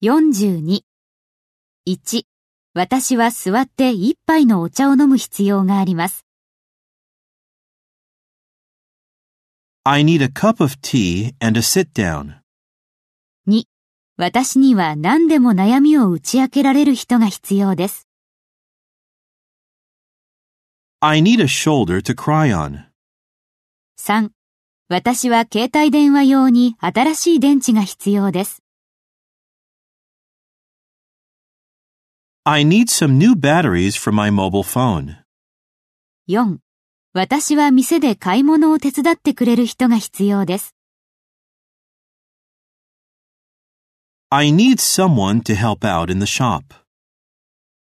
42。1. 私は座って一杯のお茶を飲む必要があります。I need a cup of tea and a sit down. 2. 私には何でも悩みを打ち明けられる人が必要です。I need a shoulder to cry on. 3. 私は携帯電話用に新しい電池が必要です。I need some new batteries for my mobile phone. 4. 私は店で買い物を手伝ってくれる人が必要です。 I need someone to help out in the shop.